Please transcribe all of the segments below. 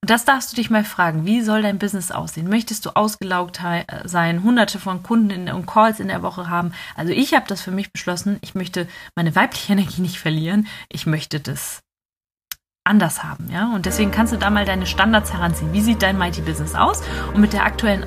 Und das darfst du dich mal fragen. Wie soll dein Business aussehen? Möchtest du ausgelaugt sein, hunderte von Kunden und Calls in der Woche haben? Also ich habe das für mich beschlossen. Ich möchte meine weibliche Energie nicht verlieren. Ich möchte das anders haben, ja. Und deswegen kannst du da mal deine Standards heranziehen. Wie sieht dein Mighty Business aus? Und mit der aktuellen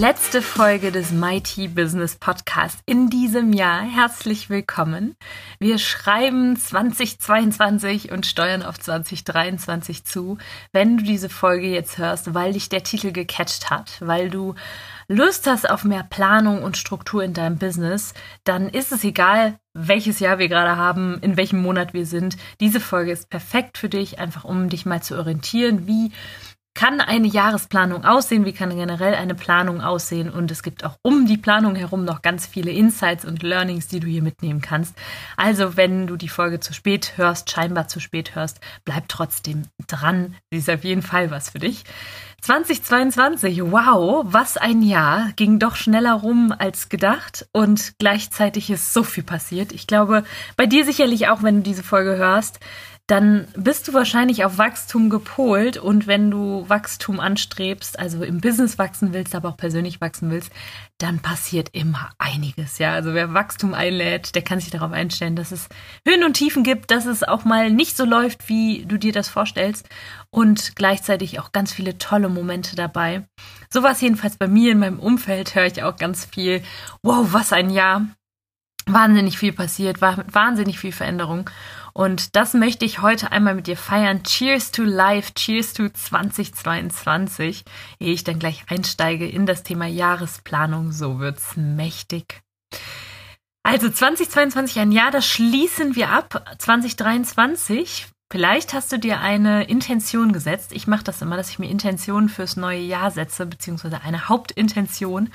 Letzte Folge des Mighty Business Podcast in diesem Jahr. Herzlich willkommen. Wir schreiben 2022 und steuern auf 2023 zu. Wenn du diese Folge jetzt hörst, weil dich der Titel gecatcht hat, weil du Lust hast auf mehr Planung und Struktur in deinem Business, dann ist es egal, welches Jahr wir gerade haben, in welchem Monat wir sind. Diese Folge ist perfekt für dich, einfach um dich mal zu orientieren, wie kann eine Jahresplanung aussehen, wie kann generell eine Planung aussehen und es gibt auch um die Planung herum noch ganz viele Insights und Learnings, die du hier mitnehmen kannst. Also wenn du die Folge zu spät hörst, scheinbar zu spät hörst, bleib trotzdem dran. Sie ist auf jeden Fall was für dich. 2022, wow, was ein Jahr, ging doch schneller rum als gedacht und gleichzeitig ist so viel passiert. Ich glaube, bei dir sicherlich auch, wenn du diese Folge hörst, dann bist du wahrscheinlich auf Wachstum gepolt und wenn du Wachstum anstrebst, also im Business wachsen willst, aber auch persönlich wachsen willst, dann passiert immer einiges, ja. Also wer Wachstum einlädt, der kann sich darauf einstellen, dass es Höhen und Tiefen gibt, dass es auch mal nicht so läuft, wie du dir das vorstellst und gleichzeitig auch ganz viele tolle Momente dabei. Sowas jedenfalls bei mir in meinem Umfeld höre ich auch ganz viel. Wow, was ein Jahr. Wahnsinnig viel passiert, wahnsinnig viel Veränderung. Und das möchte ich heute einmal mit dir feiern. Cheers to Life, Cheers to 2022, ehe ich dann gleich einsteige in das Thema Jahresplanung. So wird's mächtig. Also 2022, ein Jahr, das schließen wir ab. 2023, vielleicht hast du dir eine Intention gesetzt. Ich mache das immer, dass ich mir Intentionen fürs neue Jahr setze, beziehungsweise eine Hauptintention.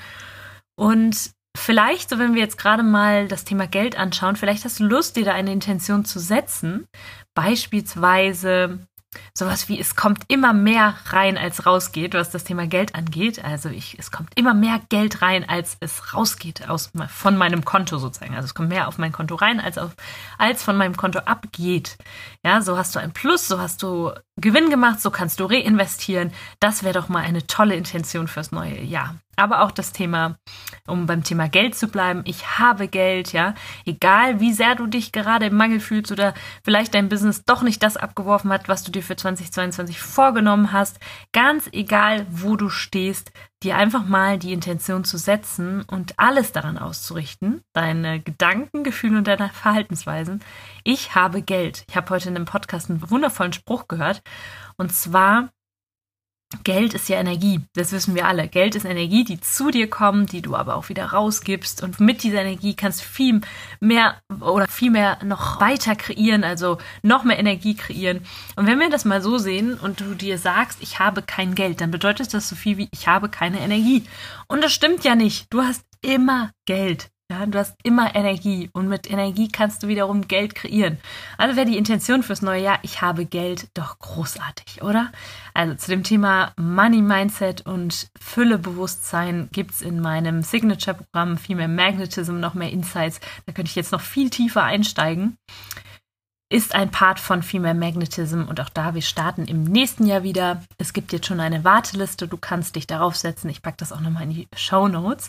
Und vielleicht, so wenn wir jetzt gerade mal das Thema Geld anschauen, vielleicht hast du Lust, dir da eine Intention zu setzen. Beispielsweise sowas wie, es kommt immer mehr rein, als rausgeht, was das Thema Geld angeht. Also ich, es kommt immer mehr Geld rein, als es rausgeht aus, von meinem Konto sozusagen. Also es kommt mehr auf mein Konto rein, als, auf, als von meinem Konto abgeht. Ja, so hast du ein Plus, so hast du Gewinn gemacht, so kannst du reinvestieren. Das wäre doch mal eine tolle Intention fürs neue Jahr. Aber auch das Thema, um beim Thema Geld zu bleiben, ich habe Geld, ja. Egal wie sehr du dich gerade im Mangel fühlst oder vielleicht dein Business doch nicht das abgeworfen hat, was du dir für 2022 vorgenommen hast. Ganz egal, wo du stehst, dir einfach mal die Intention zu setzen und alles daran auszurichten, deine Gedanken, Gefühle und deine Verhaltensweisen. Ich habe Geld. Ich habe heute in einem Podcast einen wundervollen Spruch gehört. Und zwar, Geld ist ja Energie, das wissen wir alle. Geld ist Energie, die zu dir kommt, die du aber auch wieder rausgibst. Und mit dieser Energie kannst du viel mehr oder viel mehr noch weiter kreieren, also noch mehr Energie kreieren. Und wenn wir das mal so sehen und du dir sagst, ich habe kein Geld, dann bedeutet das so viel wie ich habe keine Energie. Und das stimmt ja nicht. Du hast immer Geld. Ja, du hast immer Energie und mit Energie kannst du wiederum Geld kreieren. Also wäre die Intention fürs neue Jahr, ich habe Geld, doch großartig, oder? Also zu dem Thema Money Mindset und Füllebewusstsein gibt es in meinem Signature-Programm mehr Magnetism, noch mehr Insights. Da könnte ich jetzt noch viel tiefer einsteigen. Ist ein Part von Female Magnetism und auch da, wir starten im nächsten Jahr wieder. Es gibt jetzt schon eine Warteliste, du kannst dich darauf setzen. Ich packe das auch nochmal in die Show Notes.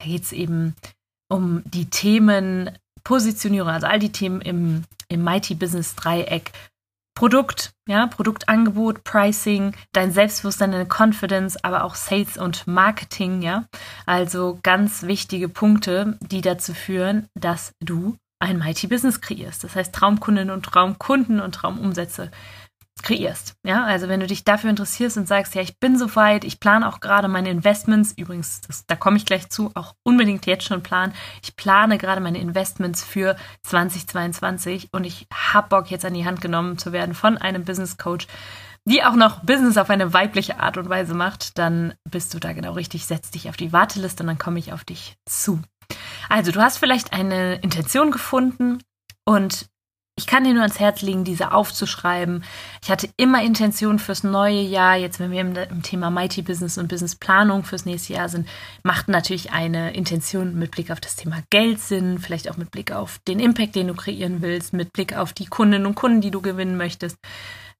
Da geht es eben um die Themen Positionierung, also all die Themen im, im Mighty Business Dreieck. Produkt, ja, Produktangebot, Pricing, dein Selbstbewusstsein, deine Confidence, aber auch Sales und Marketing, ja. Also ganz wichtige Punkte, die dazu führen, dass du ein Mighty Business kreierst. Das heißt Traumkundinnen und Traumkunden und Traumumsätze kreierst. Ja, also wenn du dich dafür interessierst und sagst, ja, ich bin soweit, ich plane auch gerade meine Investments, übrigens, das, da komme ich gleich zu, auch unbedingt jetzt schon planen. Ich plane gerade meine Investments für 2022 und ich habe Bock jetzt an die Hand genommen zu werden von einem Business Coach, die auch noch Business auf eine weibliche Art und Weise macht, dann bist du da genau richtig. Setz dich auf die Warteliste und dann komme ich auf dich zu. Also, du hast vielleicht eine Intention gefunden und ich kann dir nur ans Herz legen, diese aufzuschreiben. Ich hatte immer Intention fürs neue Jahr. Jetzt, wenn wir im, Thema Mighty Business und Business Planung fürs nächste Jahr sind, macht natürlich eine Intention mit Blick auf das Thema Geld Sinn, vielleicht auch mit Blick auf den Impact, den du kreieren willst, mit Blick auf die Kundinnen und Kunden, die du gewinnen möchtest.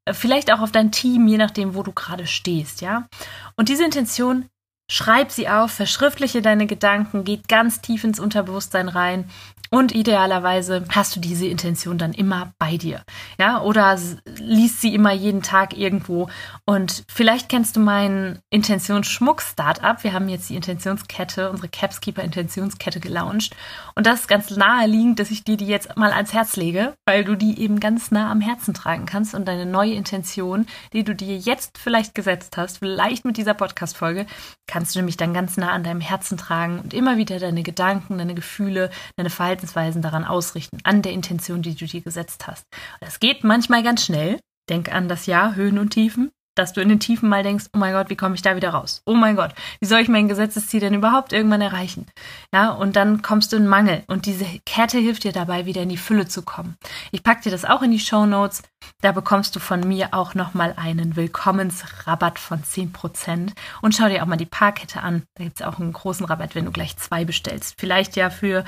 Äh, vielleicht auch auf dein Team, je nachdem, wo du gerade stehst, ja. Und diese Intention Schreib sie auf, verschriftliche deine Gedanken, geht ganz tief ins Unterbewusstsein rein und idealerweise hast du diese Intention dann immer bei dir. Ja, oder liest sie immer jeden Tag irgendwo. Und vielleicht kennst du meinen Intentionsschmuck-Startup. Wir haben jetzt die Intentionskette, unsere Capskeeper Intentionskette gelauncht. Und das ist ganz naheliegend, dass ich dir die jetzt mal ans Herz lege, weil du die eben ganz nah am Herzen tragen kannst und deine neue Intention, die du dir jetzt vielleicht gesetzt hast, vielleicht mit dieser Podcast-Folge, kannst du nämlich dann ganz nah an deinem Herzen tragen und immer wieder deine Gedanken, deine Gefühle, deine Verhaltensweisen daran ausrichten, an der Intention, die du dir gesetzt hast. Das geht manchmal ganz schnell. Denk an das Jahr, Höhen und Tiefen dass du in den Tiefen mal denkst, oh mein Gott, wie komme ich da wieder raus? Oh mein Gott, wie soll ich mein Gesetzesziel denn überhaupt irgendwann erreichen? Ja, und dann kommst du in Mangel und diese Kette hilft dir dabei, wieder in die Fülle zu kommen. Ich packe dir das auch in die Show Notes. Da bekommst du von mir auch nochmal einen Willkommensrabatt von 10% und schau dir auch mal die Paarkette an. Da gibt es auch einen großen Rabatt, wenn du gleich zwei bestellst. Vielleicht ja für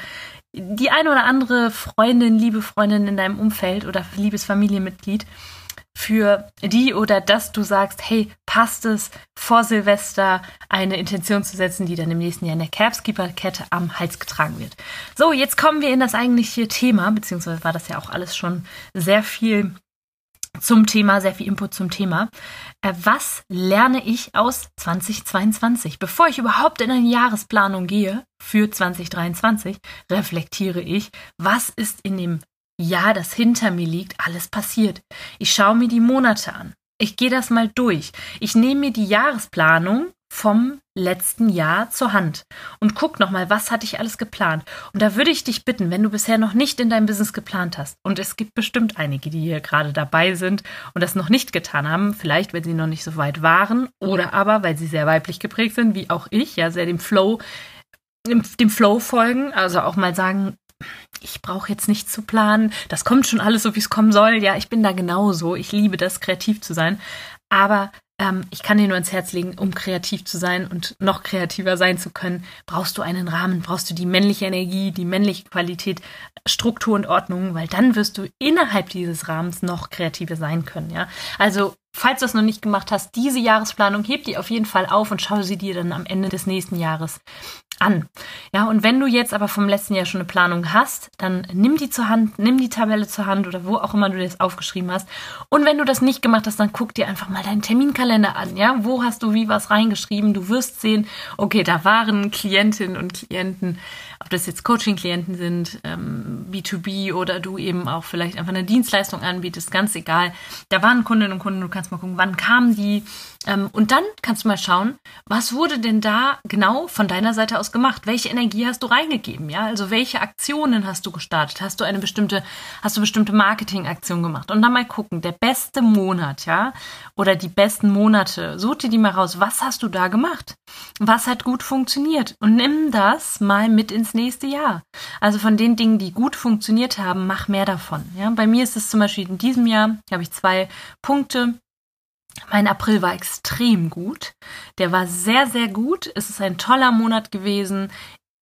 die eine oder andere Freundin, liebe Freundin in deinem Umfeld oder liebes Familienmitglied für die oder dass du sagst, hey, passt es vor Silvester eine Intention zu setzen, die dann im nächsten Jahr in der Capskeeper-Kette am Hals getragen wird. So, jetzt kommen wir in das eigentliche Thema, beziehungsweise war das ja auch alles schon sehr viel zum Thema, sehr viel Input zum Thema. Äh, was lerne ich aus 2022? Bevor ich überhaupt in eine Jahresplanung gehe für 2023, reflektiere ich, was ist in dem ja, das hinter mir liegt, alles passiert. Ich schaue mir die Monate an. Ich gehe das mal durch. Ich nehme mir die Jahresplanung vom letzten Jahr zur Hand und guck nochmal, was hatte ich alles geplant. Und da würde ich dich bitten, wenn du bisher noch nicht in deinem Business geplant hast, und es gibt bestimmt einige, die hier gerade dabei sind und das noch nicht getan haben, vielleicht weil sie noch nicht so weit waren oder aber weil sie sehr weiblich geprägt sind, wie auch ich, ja, sehr dem Flow, dem, dem Flow folgen, also auch mal sagen, ich brauche jetzt nicht zu planen, das kommt schon alles so, wie es kommen soll. Ja, ich bin da genauso. Ich liebe das, kreativ zu sein. Aber ähm, ich kann dir nur ins Herz legen, um kreativ zu sein und noch kreativer sein zu können, brauchst du einen Rahmen, brauchst du die männliche Energie, die männliche Qualität, Struktur und Ordnung, weil dann wirst du innerhalb dieses Rahmens noch kreativer sein können. Ja, also falls du das noch nicht gemacht hast, diese Jahresplanung heb die auf jeden Fall auf und schau sie dir dann am Ende des nächsten Jahres an. Ja, und wenn du jetzt aber vom letzten Jahr schon eine Planung hast, dann nimm die zur Hand, nimm die Tabelle zur Hand oder wo auch immer du das aufgeschrieben hast. Und wenn du das nicht gemacht hast, dann guck dir einfach mal deinen Terminkalender an. Ja, wo hast du wie was reingeschrieben? Du wirst sehen, okay, da waren Klientinnen und Klienten, ob das jetzt Coaching-Klienten sind, ähm, B2B oder du eben auch vielleicht einfach eine Dienstleistung anbietest, ganz egal. Da waren Kundinnen und Kunden, du kannst mal gucken, wann kamen die, ähm, und dann kannst du mal schauen, was wurde denn da genau von deiner Seite aus gemacht? Welche Energie hast du reingegeben? Ja, also welche Aktionen hast du gestartet? Hast du eine bestimmte, hast du bestimmte Marketingaktion gemacht? Und dann mal gucken, der beste Monat, ja, oder die besten Monate, such dir die mal raus. Was hast du da gemacht? Was hat gut funktioniert? Und nimm das mal mit ins nächste Jahr. Also von den Dingen, die gut funktioniert haben, mach mehr davon. Ja, bei mir ist es zum Beispiel in diesem Jahr, habe ich zwei Punkte mein April war extrem gut. Der war sehr, sehr gut. Es ist ein toller Monat gewesen.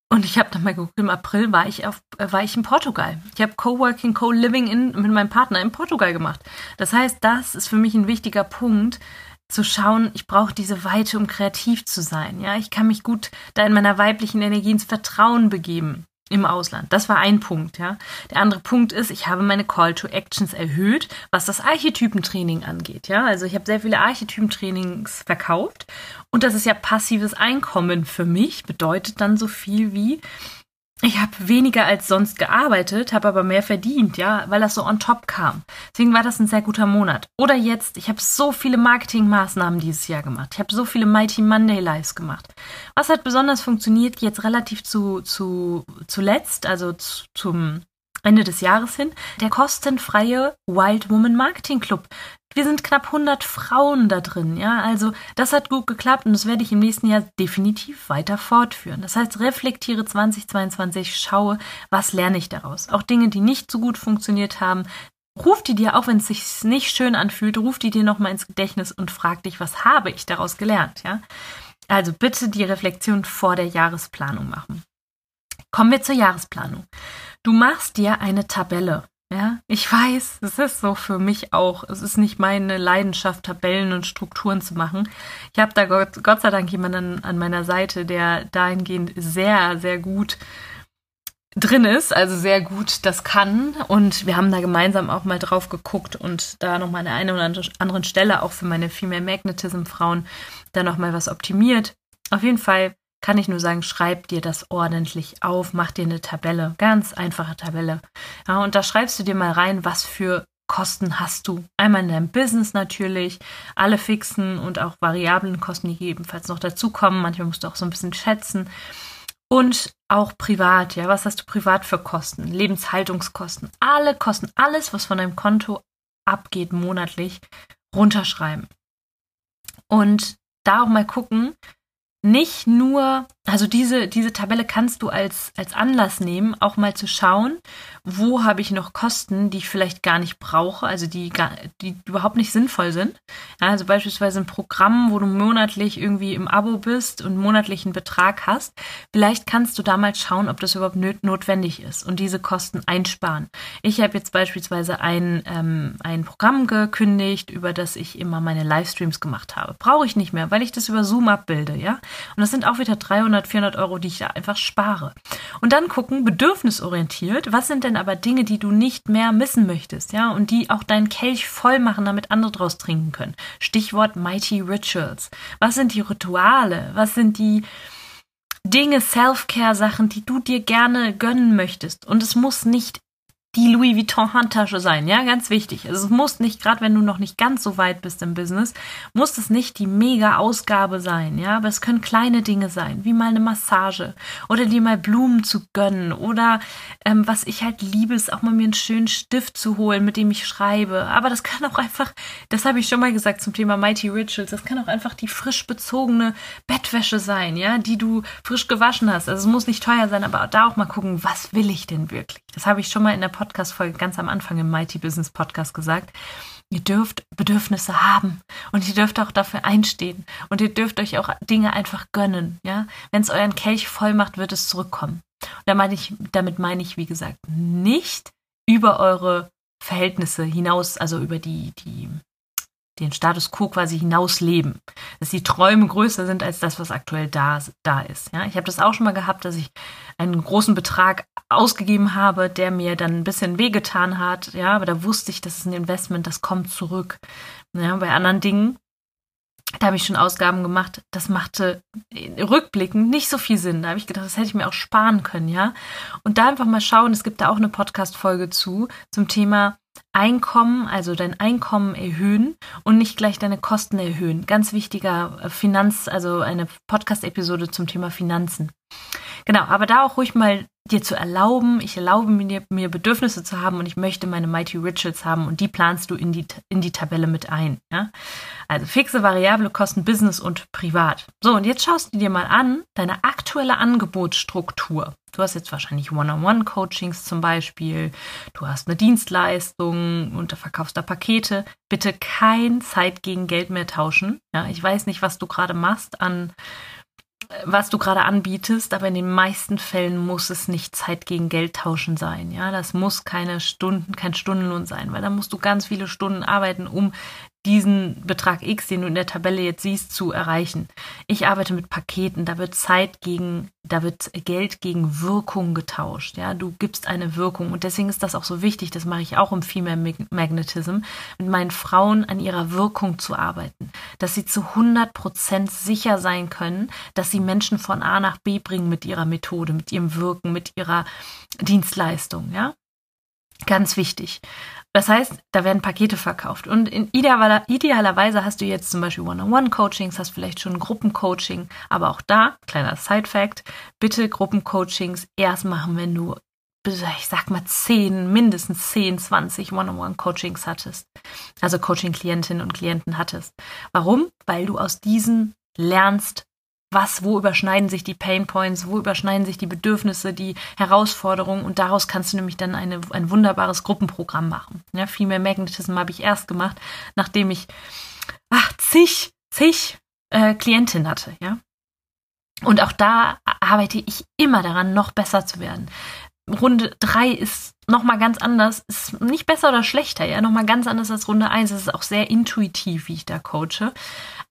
Und ich habe dann mal geguckt, im April war ich, auf, äh, war ich in Portugal. Ich habe Coworking, Co-Living in, mit meinem Partner in Portugal gemacht. Das heißt, das ist für mich ein wichtiger Punkt, zu schauen, ich brauche diese Weite, um kreativ zu sein. Ja, ich kann mich gut da in meiner weiblichen Energie ins Vertrauen begeben im Ausland. Das war ein Punkt, ja. Der andere Punkt ist, ich habe meine Call to Actions erhöht, was das Archetypentraining angeht, ja. Also ich habe sehr viele Archetypentrainings verkauft und das ist ja passives Einkommen für mich, bedeutet dann so viel wie ich habe weniger als sonst gearbeitet, habe aber mehr verdient, ja, weil das so on top kam. Deswegen war das ein sehr guter Monat. Oder jetzt, ich habe so viele Marketingmaßnahmen dieses Jahr gemacht. Ich habe so viele Mighty Monday Lives gemacht. Was hat besonders funktioniert, jetzt relativ zu, zu zuletzt, also zu, zum Ende des Jahres hin, der kostenfreie Wild Woman Marketing Club. Wir sind knapp 100 Frauen da drin, ja. Also das hat gut geklappt und das werde ich im nächsten Jahr definitiv weiter fortführen. Das heißt, reflektiere 2022, schaue, was lerne ich daraus. Auch Dinge, die nicht so gut funktioniert haben, ruf die dir, auch wenn es sich nicht schön anfühlt, ruf die dir nochmal ins Gedächtnis und frag dich, was habe ich daraus gelernt, ja. Also bitte die Reflexion vor der Jahresplanung machen. Kommen wir zur Jahresplanung. Du machst dir eine Tabelle. Ja, ich weiß, es ist so für mich auch. Es ist nicht meine Leidenschaft, Tabellen und Strukturen zu machen. Ich habe da Gott, Gott sei Dank jemanden an meiner Seite, der dahingehend sehr, sehr gut drin ist, also sehr gut das kann. Und wir haben da gemeinsam auch mal drauf geguckt und da nochmal an der einen oder anderen Stelle auch für meine Female Magnetism Frauen da nochmal was optimiert. Auf jeden Fall kann ich nur sagen, schreib dir das ordentlich auf, mach dir eine Tabelle, ganz einfache Tabelle. Ja, und da schreibst du dir mal rein, was für Kosten hast du. Einmal in deinem Business natürlich, alle fixen und auch variablen Kosten, die ebenfalls noch dazukommen. Manchmal musst du auch so ein bisschen schätzen. Und auch privat, ja, was hast du privat für Kosten? Lebenshaltungskosten, alle Kosten, alles, was von deinem Konto abgeht monatlich, runterschreiben. Und da auch mal gucken, nicht nur, also diese, diese Tabelle kannst du als, als Anlass nehmen, auch mal zu schauen, wo habe ich noch Kosten, die ich vielleicht gar nicht brauche, also die, gar, die überhaupt nicht sinnvoll sind. Also beispielsweise ein Programm, wo du monatlich irgendwie im Abo bist und monatlichen Betrag hast. Vielleicht kannst du da mal schauen, ob das überhaupt notwendig ist und diese Kosten einsparen. Ich habe jetzt beispielsweise ein, ähm, ein Programm gekündigt, über das ich immer meine Livestreams gemacht habe. Brauche ich nicht mehr, weil ich das über Zoom abbilde, ja. Und das sind auch wieder 300, 400 Euro, die ich da einfach spare. Und dann gucken, bedürfnisorientiert, was sind denn aber Dinge, die du nicht mehr missen möchtest, ja, und die auch deinen Kelch voll machen, damit andere draus trinken können. Stichwort Mighty Rituals. Was sind die Rituale? Was sind die Dinge, Self-Care-Sachen, die du dir gerne gönnen möchtest? Und es muss nicht die Louis Vuitton Handtasche sein, ja, ganz wichtig. Also es muss nicht, gerade wenn du noch nicht ganz so weit bist im Business, muss es nicht die mega Ausgabe sein, ja, aber es können kleine Dinge sein, wie mal eine Massage oder dir mal Blumen zu gönnen oder ähm, was ich halt liebe, ist auch mal mir einen schönen Stift zu holen, mit dem ich schreibe. Aber das kann auch einfach, das habe ich schon mal gesagt zum Thema Mighty Rituals, das kann auch einfach die frisch bezogene Bettwäsche sein, ja, die du frisch gewaschen hast. Also es muss nicht teuer sein, aber da auch mal gucken, was will ich denn wirklich? Das habe ich schon mal in der Podcast Podcast-Folge ganz am Anfang im Mighty Business Podcast gesagt. Ihr dürft Bedürfnisse haben und ihr dürft auch dafür einstehen und ihr dürft euch auch Dinge einfach gönnen. Ja, wenn es euren Kelch voll macht, wird es zurückkommen. Und da meine ich, damit meine ich, wie gesagt, nicht über eure Verhältnisse hinaus, also über die, die den Status quo quasi hinausleben. Dass die Träume größer sind als das, was aktuell da, da ist. Ja, ich habe das auch schon mal gehabt, dass ich einen großen Betrag ausgegeben habe, der mir dann ein bisschen wehgetan hat. Ja, aber da wusste ich, das ist ein Investment, das kommt zurück. Ja, bei anderen Dingen, da habe ich schon Ausgaben gemacht, das machte rückblickend nicht so viel Sinn. Da habe ich gedacht, das hätte ich mir auch sparen können, ja. Und da einfach mal schauen, es gibt da auch eine Podcast-Folge zu, zum Thema Einkommen, also dein Einkommen erhöhen und nicht gleich deine Kosten erhöhen. Ganz wichtiger äh, Finanz, also eine Podcast-Episode zum Thema Finanzen. Genau, aber da auch ruhig mal dir zu erlauben, ich erlaube mir, mir Bedürfnisse zu haben und ich möchte meine Mighty Rituals haben und die planst du in die, in die Tabelle mit ein. Ja? Also fixe, variable Kosten, Business und privat. So, und jetzt schaust du dir mal an, deine aktuelle Angebotsstruktur. Du hast jetzt wahrscheinlich One-on-One-Coachings zum Beispiel, du hast eine Dienstleistung und da verkaufst da Pakete. Bitte kein Zeit gegen Geld mehr tauschen. Ja, ich weiß nicht, was du gerade machst an was du gerade anbietest, aber in den meisten Fällen muss es nicht Zeit gegen Geld tauschen sein. Ja, das muss keine Stunden, kein Stundenlohn sein, weil da musst du ganz viele Stunden arbeiten, um diesen Betrag X, den du in der Tabelle jetzt siehst, zu erreichen. Ich arbeite mit Paketen, da wird Zeit gegen, da wird Geld gegen Wirkung getauscht. Ja, du gibst eine Wirkung und deswegen ist das auch so wichtig. Das mache ich auch im Female Magnetism, mit meinen Frauen an ihrer Wirkung zu arbeiten, dass sie zu 100 Prozent sicher sein können, dass sie Menschen von A nach B bringen mit ihrer Methode, mit ihrem Wirken, mit ihrer Dienstleistung. Ja, Ganz wichtig. Das heißt, da werden Pakete verkauft. Und in idealer, idealerweise hast du jetzt zum Beispiel One-on-One-Coachings, hast vielleicht schon Gruppencoaching, aber auch da, kleiner Side-Fact, bitte Gruppencoachings erst machen, wenn du, ich sag mal, 10, mindestens 10, 20 One-on-One-Coachings hattest. Also Coaching-Klientinnen und Klienten hattest. Warum? Weil du aus diesen lernst, was, wo überschneiden sich die Pain Points, wo überschneiden sich die Bedürfnisse, die Herausforderungen und daraus kannst du nämlich dann eine, ein wunderbares Gruppenprogramm machen. Ja, Female Magnetism habe ich erst gemacht, nachdem ich ach, zig, zig äh, Klientinnen hatte, ja. Und auch da arbeite ich immer daran, noch besser zu werden. Runde drei ist nochmal ganz anders, ist nicht besser oder schlechter, ja, nochmal ganz anders als Runde eins. Es ist auch sehr intuitiv, wie ich da coache.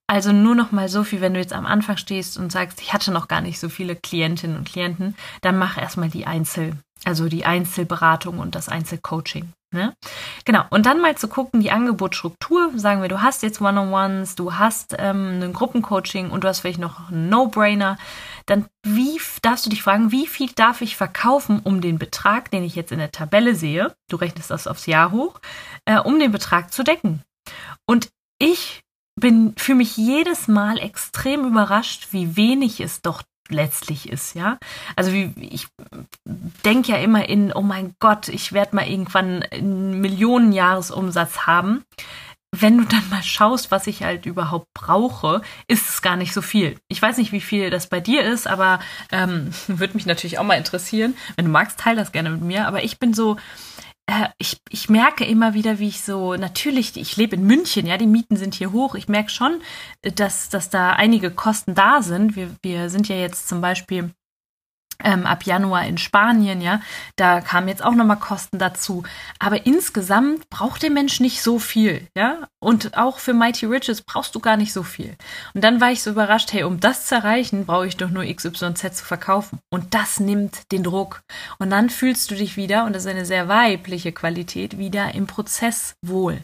Also nur noch mal so viel, wenn du jetzt am Anfang stehst und sagst, ich hatte noch gar nicht so viele Klientinnen und Klienten, dann mach erstmal die Einzel, also die Einzelberatung und das Einzelcoaching. Ne? Genau. Und dann mal zu gucken, die Angebotsstruktur. Sagen wir, du hast jetzt One-on-Ones, du hast ähm, ein Gruppencoaching und du hast vielleicht noch einen No-Brainer. Dann wie darfst du dich fragen, wie viel darf ich verkaufen, um den Betrag, den ich jetzt in der Tabelle sehe, du rechnest das aufs Jahr hoch, äh, um den Betrag zu decken. Und ich bin für mich jedes Mal extrem überrascht, wie wenig es doch letztlich ist, ja. Also wie ich denke ja immer in, oh mein Gott, ich werde mal irgendwann einen Millionenjahresumsatz haben. Wenn du dann mal schaust, was ich halt überhaupt brauche, ist es gar nicht so viel. Ich weiß nicht, wie viel das bei dir ist, aber ähm, würde mich natürlich auch mal interessieren. Wenn du magst, teil das gerne mit mir. Aber ich bin so, ich, ich merke immer wieder, wie ich so, natürlich, ich lebe in München, ja, die Mieten sind hier hoch. Ich merke schon, dass, dass da einige Kosten da sind. Wir, wir sind ja jetzt zum Beispiel ähm, ab Januar in Spanien, ja, da kamen jetzt auch nochmal Kosten dazu. Aber insgesamt braucht der Mensch nicht so viel, ja. Und auch für Mighty Riches brauchst du gar nicht so viel. Und dann war ich so überrascht, hey, um das zu erreichen, brauche ich doch nur XYZ zu verkaufen. Und das nimmt den Druck. Und dann fühlst du dich wieder, und das ist eine sehr weibliche Qualität, wieder im Prozess wohl.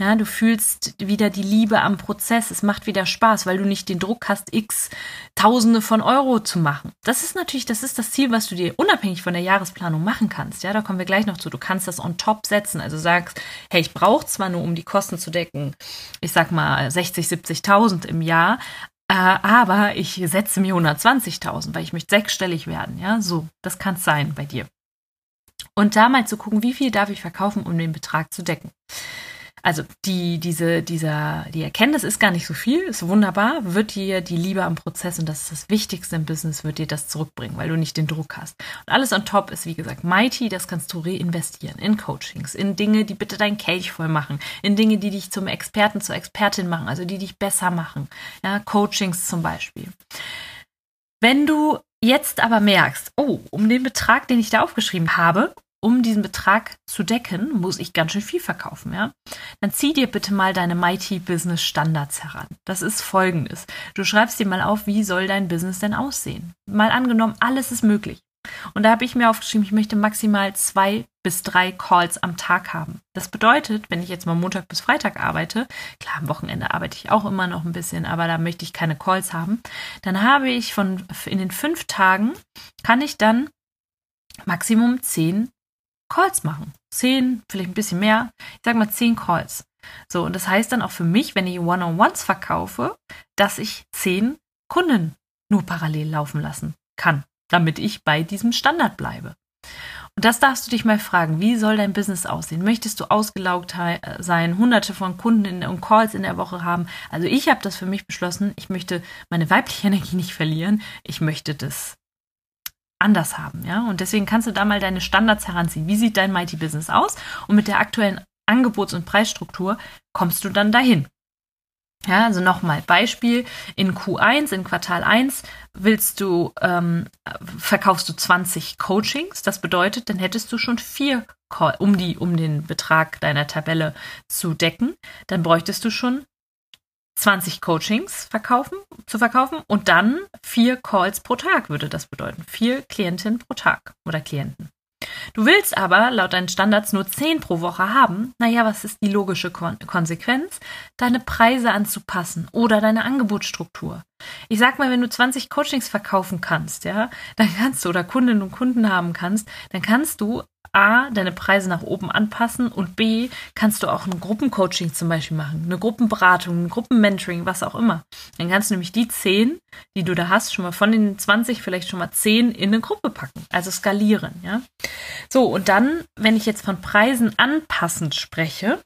Ja, du fühlst wieder die Liebe am Prozess. Es macht wieder Spaß, weil du nicht den Druck hast, x Tausende von Euro zu machen. Das ist natürlich, das ist das Ziel, was du dir unabhängig von der Jahresplanung machen kannst. Ja, da kommen wir gleich noch zu. Du kannst das on top setzen. Also sagst, hey, ich brauche zwar nur, um die Kosten zu decken, ich sag mal 60, 70.000 im Jahr, äh, aber ich setze mir 120.000, weil ich möchte sechsstellig werden. Ja, so, das kann es sein bei dir. Und da mal zu gucken, wie viel darf ich verkaufen, um den Betrag zu decken also die, diese, dieser, die Erkenntnis ist gar nicht so viel, ist wunderbar, wird dir die Liebe am Prozess und das ist das Wichtigste im Business, wird dir das zurückbringen, weil du nicht den Druck hast. Und alles on top ist, wie gesagt, mighty, das kannst du reinvestieren in Coachings, in Dinge, die bitte dein Kelch voll machen, in Dinge, die dich zum Experten, zur Expertin machen, also die dich besser machen. Ja, Coachings zum Beispiel. Wenn du jetzt aber merkst, oh, um den Betrag, den ich da aufgeschrieben habe, um diesen Betrag zu decken, muss ich ganz schön viel verkaufen, ja? Dann zieh dir bitte mal deine Mighty Business Standards heran. Das ist folgendes. Du schreibst dir mal auf, wie soll dein Business denn aussehen? Mal angenommen, alles ist möglich. Und da habe ich mir aufgeschrieben, ich möchte maximal zwei bis drei Calls am Tag haben. Das bedeutet, wenn ich jetzt mal Montag bis Freitag arbeite, klar, am Wochenende arbeite ich auch immer noch ein bisschen, aber da möchte ich keine Calls haben, dann habe ich von in den fünf Tagen kann ich dann Maximum zehn Calls machen. Zehn, vielleicht ein bisschen mehr. Ich sag mal zehn Calls. So, und das heißt dann auch für mich, wenn ich One-on-Ones verkaufe, dass ich zehn Kunden nur parallel laufen lassen kann, damit ich bei diesem Standard bleibe. Und das darfst du dich mal fragen, wie soll dein Business aussehen? Möchtest du ausgelaugt sein, hunderte von Kunden und Calls in der Woche haben? Also ich habe das für mich beschlossen, ich möchte meine weibliche Energie nicht verlieren, ich möchte das anders haben, ja. Und deswegen kannst du da mal deine Standards heranziehen. Wie sieht dein Mighty Business aus? Und mit der aktuellen Angebots- und Preisstruktur kommst du dann dahin. Ja, also nochmal Beispiel in Q1, in Quartal 1 willst du, ähm, verkaufst du 20 Coachings. Das bedeutet, dann hättest du schon vier, um die, um den Betrag deiner Tabelle zu decken, dann bräuchtest du schon 20 Coachings verkaufen, zu verkaufen und dann vier Calls pro Tag würde das bedeuten. Vier Klientinnen pro Tag oder Klienten. Du willst aber laut deinen Standards nur 10 pro Woche haben. Naja, was ist die logische Kon Konsequenz? Deine Preise anzupassen oder deine Angebotsstruktur. Ich sag mal, wenn du 20 Coachings verkaufen kannst, ja, dann kannst du oder Kundinnen und Kunden haben kannst, dann kannst du A, deine Preise nach oben anpassen und B, kannst du auch ein Gruppencoaching zum Beispiel machen, eine Gruppenberatung, ein Gruppenmentoring, was auch immer. Dann kannst du nämlich die 10, die du da hast, schon mal von den 20 vielleicht schon mal 10 in eine Gruppe packen, also skalieren, ja. So, und dann, wenn ich jetzt von Preisen anpassend spreche,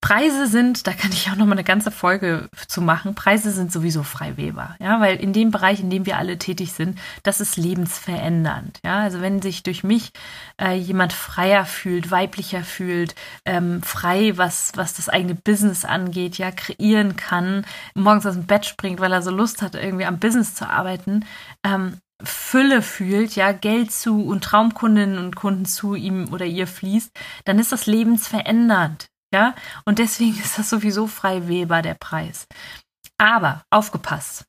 Preise sind, da kann ich auch noch mal eine ganze Folge zu machen. Preise sind sowieso frei ja, weil in dem Bereich, in dem wir alle tätig sind, das ist lebensverändernd, ja. Also wenn sich durch mich äh, jemand freier fühlt, weiblicher fühlt, ähm, frei, was was das eigene Business angeht, ja, kreieren kann, morgens aus dem Bett springt, weil er so Lust hat, irgendwie am Business zu arbeiten, ähm, Fülle fühlt, ja, Geld zu und Traumkundinnen und Kunden zu ihm oder ihr fließt, dann ist das lebensverändernd, ja, und deswegen ist das sowieso frei wählbar, der Preis. Aber aufgepasst.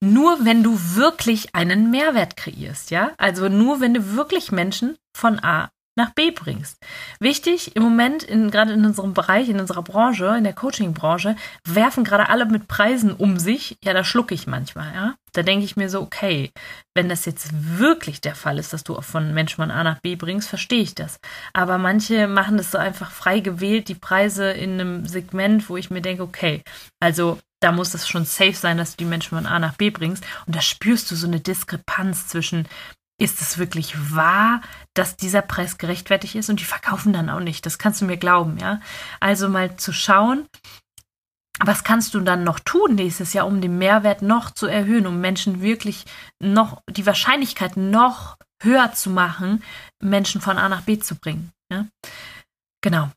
Nur wenn du wirklich einen Mehrwert kreierst, ja, also nur wenn du wirklich Menschen von A nach B bringst. Wichtig im Moment, in, gerade in unserem Bereich, in unserer Branche, in der Coaching-Branche, werfen gerade alle mit Preisen um sich. Ja, da schlucke ich manchmal, ja. Da denke ich mir so, okay, wenn das jetzt wirklich der Fall ist, dass du von Mensch von A nach B bringst, verstehe ich das. Aber manche machen das so einfach frei gewählt, die Preise in einem Segment, wo ich mir denke, okay, also da muss es schon safe sein, dass du die Menschen von A nach B bringst. Und da spürst du so eine Diskrepanz zwischen ist es wirklich wahr, dass dieser Preis gerechtfertigt ist und die verkaufen dann auch nicht. Das kannst du mir glauben, ja. Also mal zu schauen, was kannst du dann noch tun nächstes Jahr, um den Mehrwert noch zu erhöhen, um Menschen wirklich noch die Wahrscheinlichkeit noch höher zu machen, Menschen von A nach B zu bringen. Ja? Genau.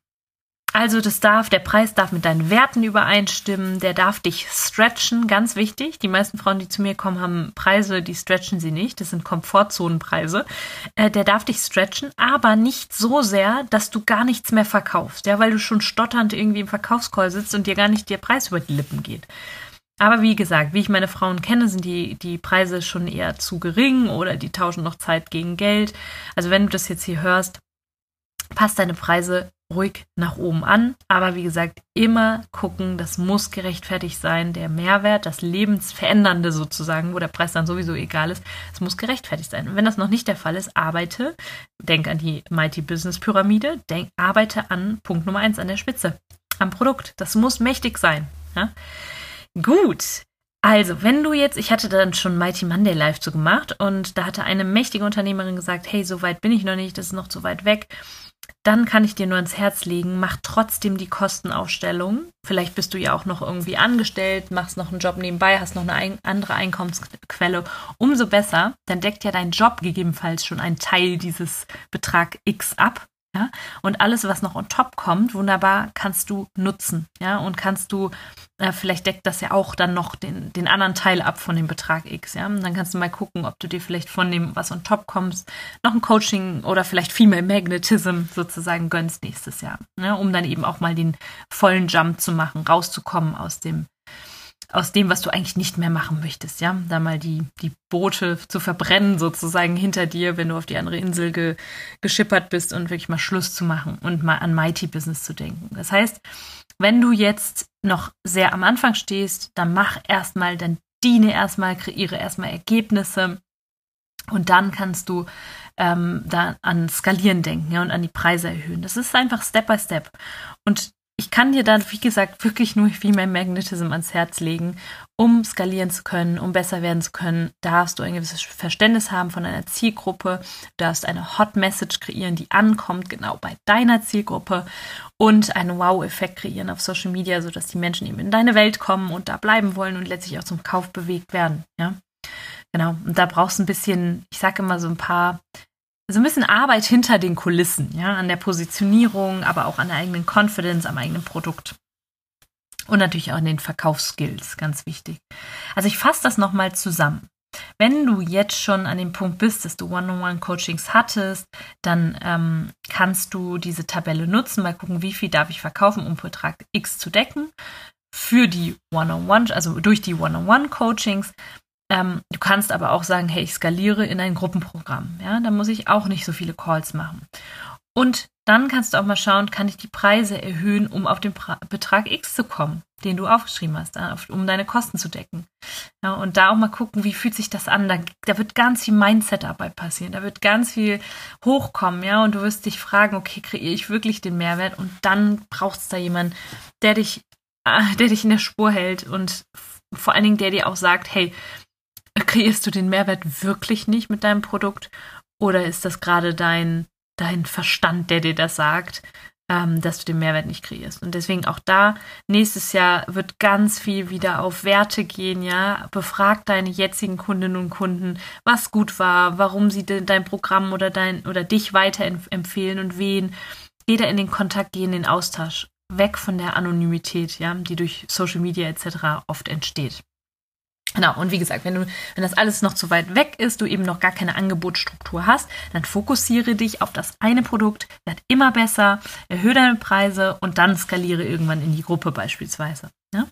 Also das darf, der Preis darf mit deinen Werten übereinstimmen, der darf dich stretchen, ganz wichtig. Die meisten Frauen, die zu mir kommen, haben Preise, die stretchen sie nicht. Das sind Komfortzonenpreise. Äh, der darf dich stretchen, aber nicht so sehr, dass du gar nichts mehr verkaufst, ja, weil du schon stotternd irgendwie im Verkaufscall sitzt und dir gar nicht der Preis über die Lippen geht. Aber wie gesagt, wie ich meine Frauen kenne, sind die, die Preise schon eher zu gering oder die tauschen noch Zeit gegen Geld. Also wenn du das jetzt hier hörst, passt deine Preise ruhig nach oben an. Aber wie gesagt, immer gucken, das muss gerechtfertigt sein. Der Mehrwert, das Lebensverändernde sozusagen, wo der Preis dann sowieso egal ist, es muss gerechtfertigt sein. Und wenn das noch nicht der Fall ist, arbeite, denk an die Mighty Business Pyramide, denk, arbeite an Punkt Nummer eins, an der Spitze, am Produkt. Das muss mächtig sein. Ja? Gut. Also, wenn du jetzt, ich hatte dann schon Mighty Monday Live zu gemacht und da hatte eine mächtige Unternehmerin gesagt, hey, so weit bin ich noch nicht, das ist noch zu weit weg dann kann ich dir nur ins Herz legen, mach trotzdem die Kostenaufstellung. Vielleicht bist du ja auch noch irgendwie angestellt, machst noch einen Job nebenbei, hast noch eine andere Einkommensquelle. Umso besser, dann deckt ja dein Job gegebenenfalls schon einen Teil dieses Betrag X ab. Ja? Und alles, was noch on top kommt, wunderbar kannst du nutzen. Ja, und kannst du, äh, vielleicht deckt das ja auch dann noch den, den anderen Teil ab von dem Betrag X. Ja, und dann kannst du mal gucken, ob du dir vielleicht von dem, was on top kommst, noch ein Coaching oder vielleicht Female Magnetism sozusagen gönnst nächstes Jahr. Ja, um dann eben auch mal den vollen Jump zu machen, rauszukommen aus dem aus dem, was du eigentlich nicht mehr machen möchtest, ja, da mal die, die Boote zu verbrennen sozusagen hinter dir, wenn du auf die andere Insel ge, geschippert bist und wirklich mal Schluss zu machen und mal an Mighty Business zu denken. Das heißt, wenn du jetzt noch sehr am Anfang stehst, dann mach erstmal, dann diene erstmal, kreiere erstmal Ergebnisse und dann kannst du ähm, da an Skalieren denken ja, und an die Preise erhöhen. Das ist einfach Step by Step. Und ich kann dir dann, wie gesagt, wirklich nur Female Magnetism ans Herz legen, um skalieren zu können, um besser werden zu können, darfst du ein gewisses Verständnis haben von deiner Zielgruppe, du darfst eine Hot Message kreieren, die ankommt genau bei deiner Zielgruppe und einen Wow-Effekt kreieren auf Social Media, sodass die Menschen eben in deine Welt kommen und da bleiben wollen und letztlich auch zum Kauf bewegt werden. Ja, genau. Und da brauchst du ein bisschen, ich sage immer so ein paar so ein bisschen Arbeit hinter den Kulissen, ja, an der Positionierung, aber auch an der eigenen Confidence, am eigenen Produkt. Und natürlich auch in den Verkaufsskills, ganz wichtig. Also ich fasse das nochmal zusammen. Wenn du jetzt schon an dem Punkt bist, dass du One-on-One-Coachings hattest, dann ähm, kannst du diese Tabelle nutzen, mal gucken, wie viel darf ich verkaufen, um Betrag X zu decken. Für die One-on-One, also durch die One-on-One-Coachings. Ähm, du kannst aber auch sagen, hey, ich skaliere in ein Gruppenprogramm. Ja, da muss ich auch nicht so viele Calls machen. Und dann kannst du auch mal schauen, kann ich die Preise erhöhen, um auf den pra Betrag X zu kommen, den du aufgeschrieben hast, um deine Kosten zu decken. Ja, und da auch mal gucken, wie fühlt sich das an. Da, da wird ganz viel Mindset-Arbeit passieren. Da wird ganz viel hochkommen, ja, und du wirst dich fragen, okay, kreiere ich wirklich den Mehrwert? Und dann braucht es da jemanden, der dich, äh, der dich in der Spur hält und vor allen Dingen, der dir auch sagt, hey, kreierst du den Mehrwert wirklich nicht mit deinem Produkt? Oder ist das gerade dein dein Verstand, der dir das sagt, ähm, dass du den Mehrwert nicht kreierst. Und deswegen auch da, nächstes Jahr wird ganz viel wieder auf Werte gehen, ja. Befrag deine jetzigen Kundinnen und Kunden, was gut war, warum sie dein Programm oder dein oder dich weiterempfehlen und wen. Da in den Kontakt, geh in den Austausch. Weg von der Anonymität, ja, die durch Social Media etc. oft entsteht. Genau, und wie gesagt, wenn du, wenn das alles noch zu weit weg ist, du eben noch gar keine Angebotsstruktur hast, dann fokussiere dich auf das eine Produkt, werd immer besser, erhöhe deine Preise und dann skaliere irgendwann in die Gruppe beispielsweise. Ja?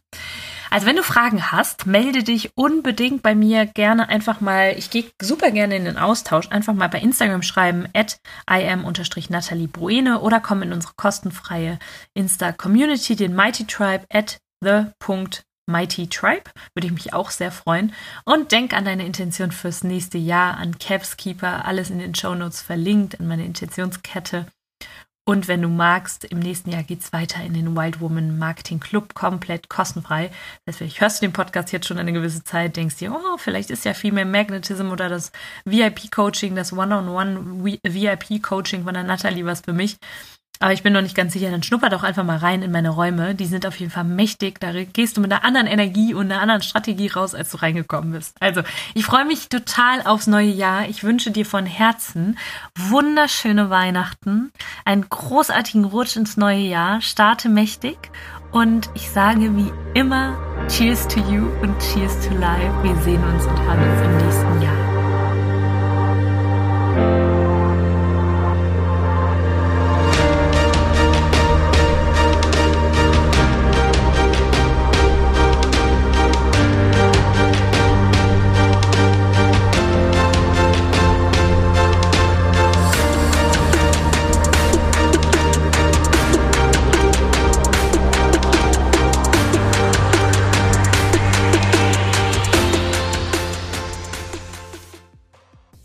Also wenn du Fragen hast, melde dich unbedingt bei mir gerne einfach mal, ich gehe super gerne in den Austausch, einfach mal bei Instagram schreiben, at im-natalie Bruene oder komm in unsere kostenfreie Insta-Community, den Mighty Tribe at the Mighty Tribe. Würde ich mich auch sehr freuen. Und denk an deine Intention fürs nächste Jahr, an Capskeeper, alles in den Show Notes verlinkt, an meine Intentionskette. Und wenn du magst, im nächsten Jahr geht es weiter in den Wild Woman Marketing Club, komplett kostenfrei. Das heißt, hörst du den Podcast jetzt schon eine gewisse Zeit, denkst dir, oh, vielleicht ist ja viel mehr Magnetism oder das VIP-Coaching, das One-on-One VIP-Coaching von der Natalie was für mich. Aber ich bin noch nicht ganz sicher, dann schnupper doch einfach mal rein in meine Räume. Die sind auf jeden Fall mächtig. Da gehst du mit einer anderen Energie und einer anderen Strategie raus, als du reingekommen bist. Also, ich freue mich total aufs neue Jahr. Ich wünsche dir von Herzen wunderschöne Weihnachten, einen großartigen Rutsch ins neue Jahr. Starte mächtig. Und ich sage wie immer, Cheers to you und Cheers to life. Wir sehen uns und hören uns im nächsten Jahr.